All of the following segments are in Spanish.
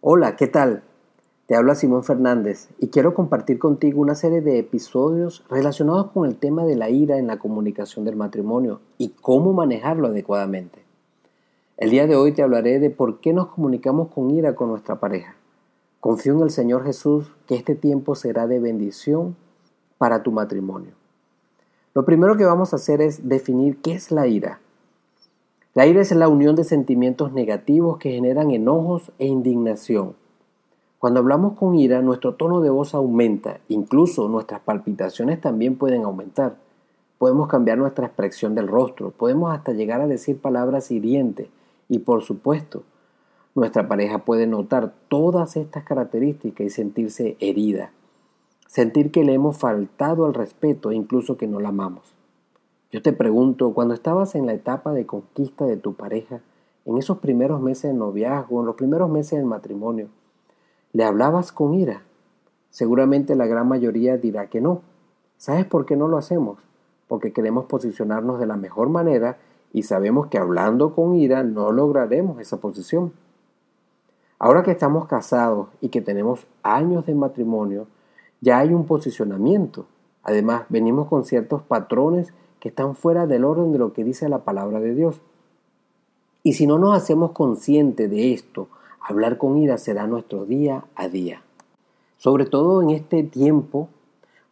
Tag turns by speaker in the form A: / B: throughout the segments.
A: Hola, ¿qué tal? Te habla Simón Fernández y quiero compartir contigo una serie de episodios relacionados con el tema de la ira en la comunicación del matrimonio y cómo manejarlo adecuadamente. El día de hoy te hablaré de por qué nos comunicamos con ira con nuestra pareja. Confío en el Señor Jesús que este tiempo será de bendición para tu matrimonio. Lo primero que vamos a hacer es definir qué es la ira. La ira es la unión de sentimientos negativos que generan enojos e indignación. Cuando hablamos con ira, nuestro tono de voz aumenta, incluso nuestras palpitaciones también pueden aumentar. Podemos cambiar nuestra expresión del rostro, podemos hasta llegar a decir palabras hirientes y por supuesto, nuestra pareja puede notar todas estas características y sentirse herida, sentir que le hemos faltado al respeto e incluso que no la amamos. Yo te pregunto, cuando estabas en la etapa de conquista de tu pareja, en esos primeros meses de noviazgo, en los primeros meses del matrimonio, ¿le hablabas con ira? Seguramente la gran mayoría dirá que no. ¿Sabes por qué no lo hacemos? Porque queremos posicionarnos de la mejor manera y sabemos que hablando con ira no lograremos esa posición. Ahora que estamos casados y que tenemos años de matrimonio, ya hay un posicionamiento. Además, venimos con ciertos patrones que están fuera del orden de lo que dice la palabra de Dios. Y si no nos hacemos conscientes de esto, hablar con ira será nuestro día a día. Sobre todo en este tiempo,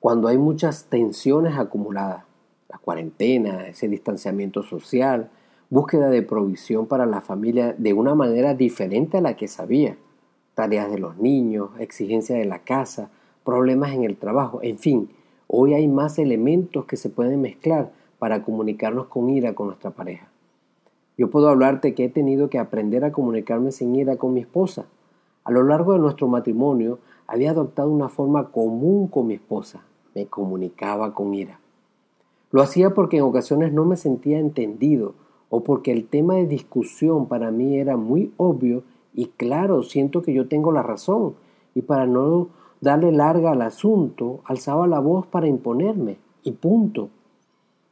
A: cuando hay muchas tensiones acumuladas, la cuarentena, ese distanciamiento social, búsqueda de provisión para la familia de una manera diferente a la que sabía, tareas de los niños, exigencias de la casa, problemas en el trabajo, en fin, Hoy hay más elementos que se pueden mezclar para comunicarnos con ira con nuestra pareja. Yo puedo hablarte que he tenido que aprender a comunicarme sin ira con mi esposa. A lo largo de nuestro matrimonio había adoptado una forma común con mi esposa. Me comunicaba con ira. Lo hacía porque en ocasiones no me sentía entendido o porque el tema de discusión para mí era muy obvio y claro, siento que yo tengo la razón y para no darle larga al asunto, alzaba la voz para imponerme y punto.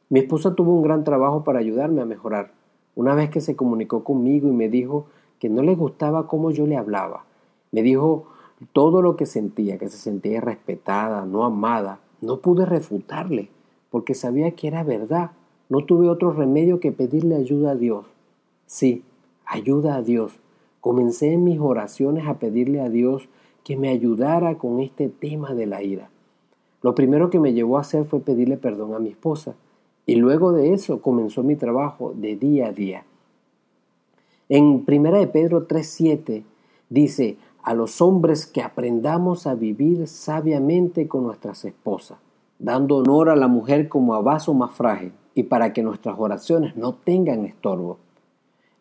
A: Mi esposa tuvo un gran trabajo para ayudarme a mejorar. Una vez que se comunicó conmigo y me dijo que no le gustaba cómo yo le hablaba, me dijo todo lo que sentía, que se sentía respetada, no amada, no pude refutarle, porque sabía que era verdad. No tuve otro remedio que pedirle ayuda a Dios. Sí, ayuda a Dios. Comencé en mis oraciones a pedirle a Dios que me ayudara con este tema de la ira. Lo primero que me llevó a hacer fue pedirle perdón a mi esposa y luego de eso comenzó mi trabajo de día a día. En 1 de Pedro 3:7 dice, a los hombres que aprendamos a vivir sabiamente con nuestras esposas, dando honor a la mujer como a vaso más frágil y para que nuestras oraciones no tengan estorbo.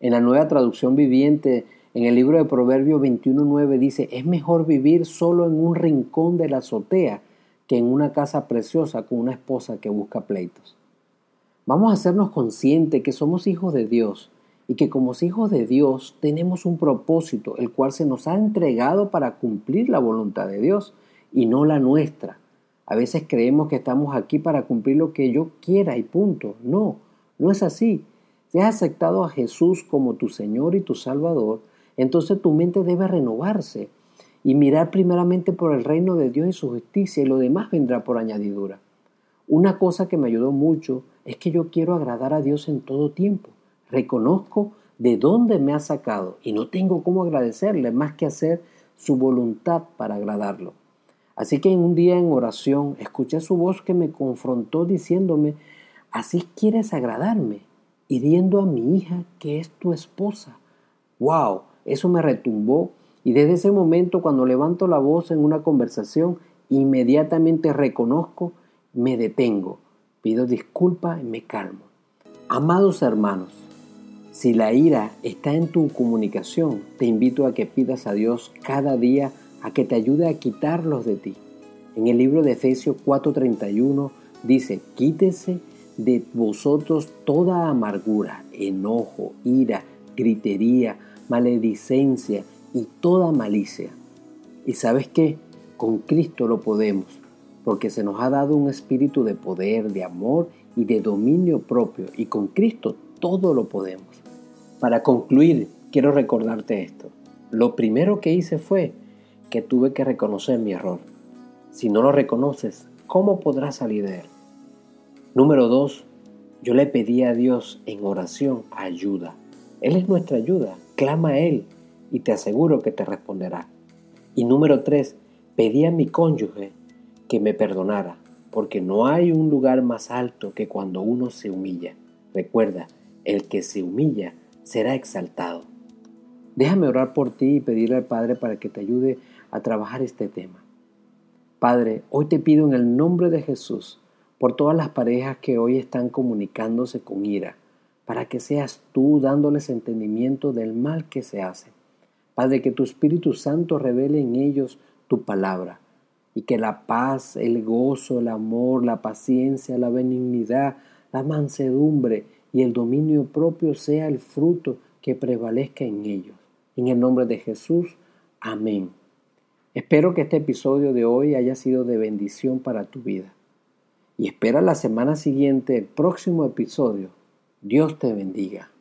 A: En la nueva traducción viviente en el libro de Proverbios 21.9 dice, es mejor vivir solo en un rincón de la azotea que en una casa preciosa con una esposa que busca pleitos. Vamos a hacernos conscientes que somos hijos de Dios y que como hijos de Dios tenemos un propósito, el cual se nos ha entregado para cumplir la voluntad de Dios y no la nuestra. A veces creemos que estamos aquí para cumplir lo que yo quiera y punto. No, no es así. Si has aceptado a Jesús como tu Señor y tu Salvador, entonces tu mente debe renovarse y mirar primeramente por el reino de Dios y su justicia y lo demás vendrá por añadidura. Una cosa que me ayudó mucho es que yo quiero agradar a Dios en todo tiempo. Reconozco de dónde me ha sacado y no tengo cómo agradecerle más que hacer su voluntad para agradarlo. Así que en un día en oración escuché su voz que me confrontó diciéndome, así quieres agradarme, hiriendo a mi hija que es tu esposa. ¡Wow! Eso me retumbó y desde ese momento cuando levanto la voz en una conversación, inmediatamente reconozco, me detengo, pido disculpas y me calmo. Amados hermanos, si la ira está en tu comunicación, te invito a que pidas a Dios cada día a que te ayude a quitarlos de ti. En el libro de Efesios 4:31 dice, quítese de vosotros toda amargura, enojo, ira, gritería, maledicencia y toda malicia. ¿Y sabes qué? Con Cristo lo podemos, porque se nos ha dado un espíritu de poder, de amor y de dominio propio, y con Cristo todo lo podemos. Para concluir, quiero recordarte esto. lo primero que hice fue que tuve que reconocer mi error. Si no lo reconoces, ¿cómo podrás salir de él? Número dos, yo le pedí a Dios en oración ayuda. Él es nuestra ayuda. Clama a Él y te aseguro que te responderá. Y número tres, pedí a mi cónyuge que me perdonara, porque no hay un lugar más alto que cuando uno se humilla. Recuerda, el que se humilla será exaltado. Déjame orar por ti y pedirle al Padre para que te ayude a trabajar este tema. Padre, hoy te pido en el nombre de Jesús por todas las parejas que hoy están comunicándose con ira, para que seas tú dándoles entendimiento del mal que se hace. Padre, que tu Espíritu Santo revele en ellos tu palabra y que la paz, el gozo, el amor, la paciencia, la benignidad, la mansedumbre y el dominio propio sea el fruto que prevalezca en ellos. En el nombre de Jesús, amén. Espero que este episodio de hoy haya sido de bendición para tu vida. Y espera la semana siguiente el próximo episodio. Dios te bendiga.